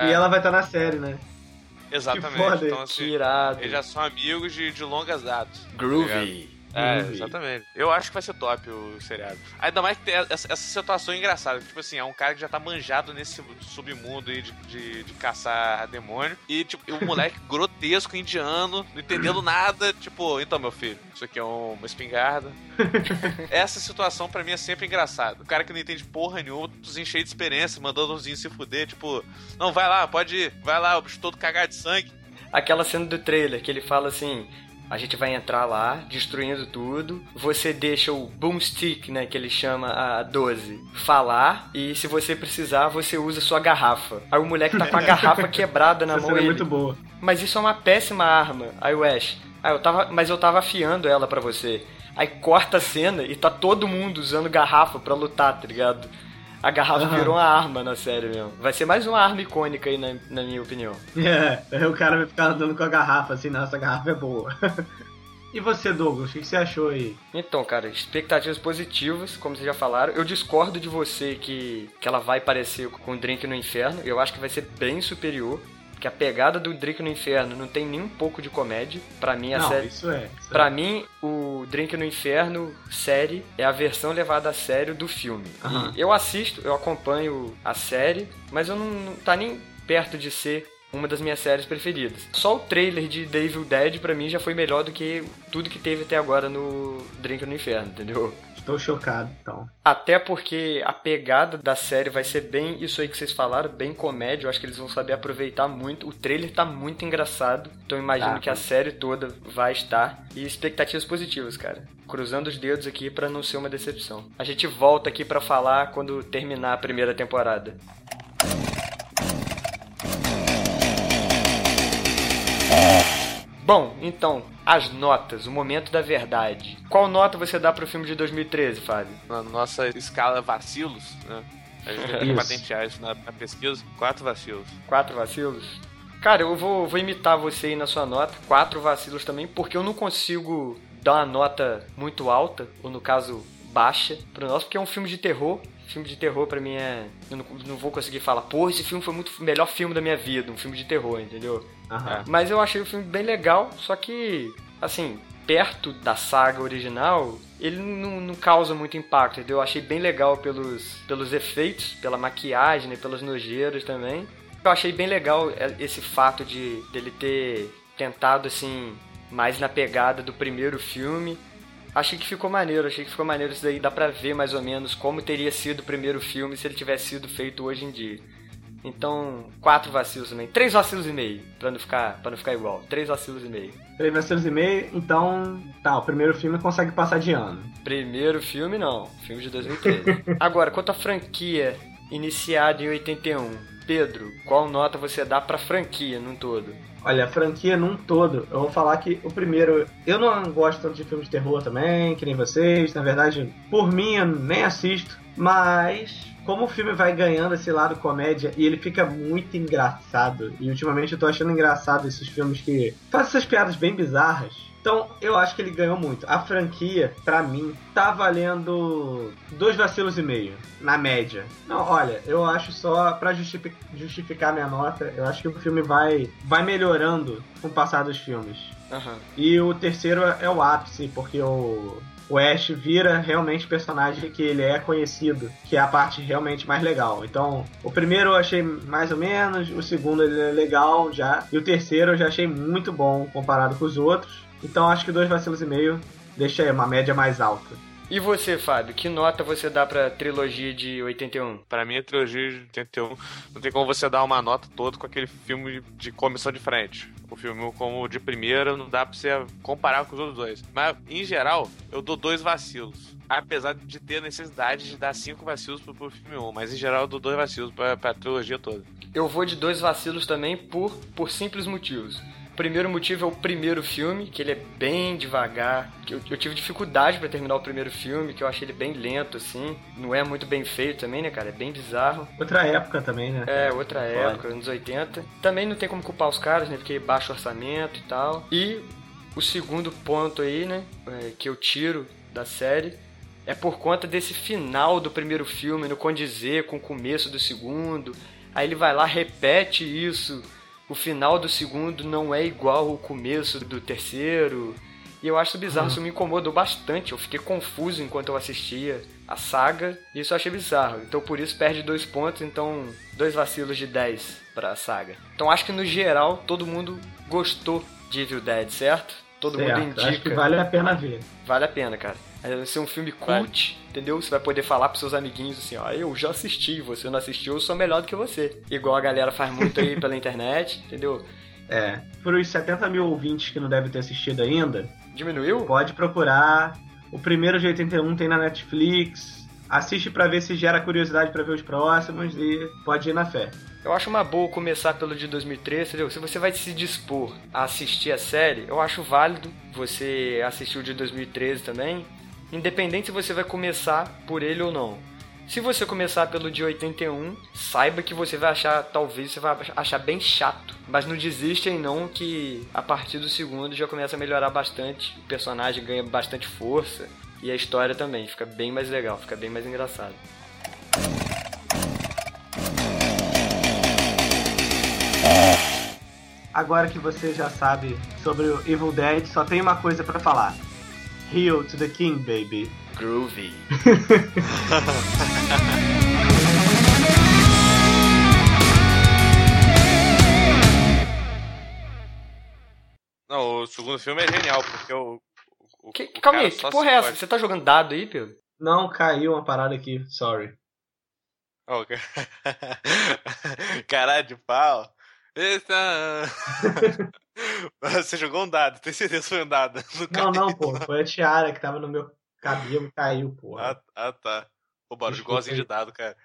E é. ela vai estar tá na série, né? Exatamente. Que foda. Então, assim, que irado. Eles já são amigos de, de longas datas. Groovy. Tá é, exatamente. Eu acho que vai ser top o seriado. Ainda mais que tem essa, essa situação engraçada. Tipo assim, é um cara que já tá manjado nesse submundo aí de, de, de caçar demônio. E, tipo, um moleque grotesco, indiano, não entendendo nada. Tipo, então, meu filho, isso aqui é uma espingarda. essa situação para mim é sempre engraçada. O cara que não entende porra nenhuma, cheio de experiência, mandando os se fuder. Tipo, não, vai lá, pode ir, vai lá, o bicho todo cagado de sangue. Aquela cena do trailer que ele fala assim: a gente vai entrar lá, destruindo tudo. Você deixa o boomstick, né, que ele chama a 12, falar. E se você precisar, você usa sua garrafa. Aí o moleque tá com a garrafa quebrada na Essa mão. É muito boa. Mas isso é uma péssima arma. Aí o Ash. Ah, eu tava, mas eu tava afiando ela para você. Aí corta a cena e tá todo mundo usando garrafa para lutar, tá ligado? A garrafa uhum. virou uma arma na série mesmo. Vai ser mais uma arma icônica aí, na, na minha opinião. É, o cara vai ficar andando com a garrafa assim, nossa, a garrafa é boa. E você, Douglas, o que você achou aí? Então, cara, expectativas positivas, como vocês já falaram. Eu discordo de você que, que ela vai parecer com o Drink no Inferno. Eu acho que vai ser bem superior que a pegada do Drink no Inferno não tem nem um pouco de comédia. Para mim a não, série, isso é. Para é. mim o Drink no Inferno série é a versão levada a sério do filme. Uhum. eu assisto, eu acompanho a série, mas eu não, não tá nem perto de ser uma das minhas séries preferidas. Só o trailer de The Evil Dead para mim já foi melhor do que tudo que teve até agora no Drink no Inferno, entendeu? Estou chocado, então. Até porque a pegada da série vai ser bem isso aí que vocês falaram, bem comédia. Eu acho que eles vão saber aproveitar muito. O trailer tá muito engraçado. Então imagino tá. que a série toda vai estar. E expectativas positivas, cara. Cruzando os dedos aqui para não ser uma decepção. A gente volta aqui para falar quando terminar a primeira temporada. Bom, então, as notas, o momento da verdade. Qual nota você dá pro filme de 2013, Fábio? Na nossa escala vacilos, né? A gente tem que patentear isso na, na, pesquisa. Quatro vacilos. Quatro vacilos? Cara, eu vou, vou imitar você aí na sua nota. Quatro vacilos também, porque eu não consigo dar uma nota muito alta, ou no caso, baixa, pro nosso, porque é um filme de terror. Filme de terror para mim é. Eu não, não, vou conseguir falar, pô, esse filme foi muito melhor filme da minha vida, um filme de terror, entendeu? Uhum. Mas eu achei o filme bem legal, só que, assim, perto da saga original, ele não, não, causa muito impacto, entendeu? Eu achei bem legal pelos, pelos efeitos, pela maquiagem, né, pelas nojeiras também. Eu achei bem legal é, esse fato de dele ter tentado, assim, mais na pegada do primeiro filme. Achei que ficou maneiro, achei que ficou maneiro isso daí. Dá pra ver mais ou menos como teria sido o primeiro filme se ele tivesse sido feito hoje em dia. Então, quatro vacilos também. Três vacilos e meio, pra não ficar, pra não ficar igual. Três vacilos e meio. Três vacilos e meio, então. Tá, o primeiro filme consegue passar de ano. Primeiro filme não, filme de 2013. Agora, quanto à franquia iniciada em 81, Pedro, qual nota você dá pra franquia num todo? Olha, a franquia num todo, eu vou falar que o primeiro, eu não gosto tanto de filmes de terror também, que nem vocês, na verdade, por mim eu nem assisto, mas como o filme vai ganhando esse lado comédia e ele fica muito engraçado, e ultimamente eu tô achando engraçado esses filmes que fazem essas piadas bem bizarras. Então, eu acho que ele ganhou muito. A franquia, para mim, tá valendo dois vacilos e meio, na média. Não, olha, eu acho só para justific justificar minha nota, eu acho que o filme vai, vai melhorando com o passar dos filmes. Uhum. E o terceiro é o ápice, porque o, o Ash vira realmente personagem que ele é conhecido, que é a parte realmente mais legal. Então, o primeiro eu achei mais ou menos, o segundo ele é legal já, e o terceiro eu já achei muito bom comparado com os outros. Então, acho que dois vacilos e meio deixa aí uma média mais alta. E você, Fábio, que nota você dá pra trilogia de 81? Para mim, a trilogia de 81 não tem como você dar uma nota toda com aquele filme de comissão de frente. O filme como de primeira não dá pra você comparar com os outros dois. Mas, em geral, eu dou dois vacilos. Apesar de ter necessidade de dar cinco vacilos pro, pro filme 1, mas em geral eu dou dois vacilos pra, pra trilogia toda. Eu vou de dois vacilos também por, por simples motivos. O primeiro motivo é o primeiro filme, que ele é bem devagar. Eu, eu tive dificuldade para terminar o primeiro filme, que eu achei ele bem lento, assim. Não é muito bem feito também, né, cara? É bem bizarro. Outra época também, né? É, outra época, anos 80. Também não tem como culpar os caras, né? Porque baixo orçamento e tal. E o segundo ponto aí, né, é, que eu tiro da série é por conta desse final do primeiro filme, no condizer com o começo do segundo. Aí ele vai lá, repete isso o final do segundo não é igual ao começo do terceiro. E eu acho bizarro, uhum. isso me incomodou bastante. Eu fiquei confuso enquanto eu assistia a saga, e isso eu achei bizarro. Então por isso perde dois pontos, então dois vacilos de 10 pra saga. Então acho que no geral todo mundo gostou de Evil Dead, certo? Todo certo. mundo indica. Acho que vale a pena ver. Vale a pena, cara. Vai ser um filme cult, vai. entendeu? Você vai poder falar pros seus amiguinhos assim, ó, eu já assisti, você não assistiu, eu sou melhor do que você. Igual a galera faz muito aí pela internet, entendeu? É. Para os 70 mil ouvintes que não devem ter assistido ainda. Diminuiu? Pode procurar. O primeiro de 81 tem na Netflix. Assiste para ver se gera curiosidade para ver os próximos e pode ir na fé. Eu acho uma boa começar pelo de 2003, entendeu? Se você vai se dispor a assistir a série, eu acho válido você assistir o de 2013 também independente se você vai começar por ele ou não. Se você começar pelo de 81, saiba que você vai achar, talvez você vai achar bem chato. Mas não desistem não que a partir do segundo já começa a melhorar bastante, o personagem ganha bastante força e a história também fica bem mais legal, fica bem mais engraçado. Agora que você já sabe sobre o Evil Dead, só tem uma coisa para falar. Heel to the King, baby. Groovy. Não, o segundo filme é genial, porque o. o, que, o calma aí, que porra é essa? Pode... Você tá jogando dado aí, Pedro? Não, caiu uma parada aqui, sorry. Oh, Caralho de pau. Eita! Você jogou um dado, tem certeza que foi um dado. Não, não, pô. Foi a tiara que tava no meu cabelo e caiu, pô. Ah, ah, tá. Pô, barulho igualzinho de dado, cara.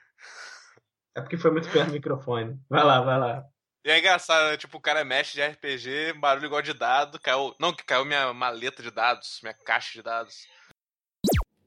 É porque foi muito perto do microfone. Vai lá, vai lá. E é engraçado, né? Tipo, o cara mexe de RPG, barulho igual de dado, caiu. Não, que caiu minha maleta de dados, minha caixa de dados.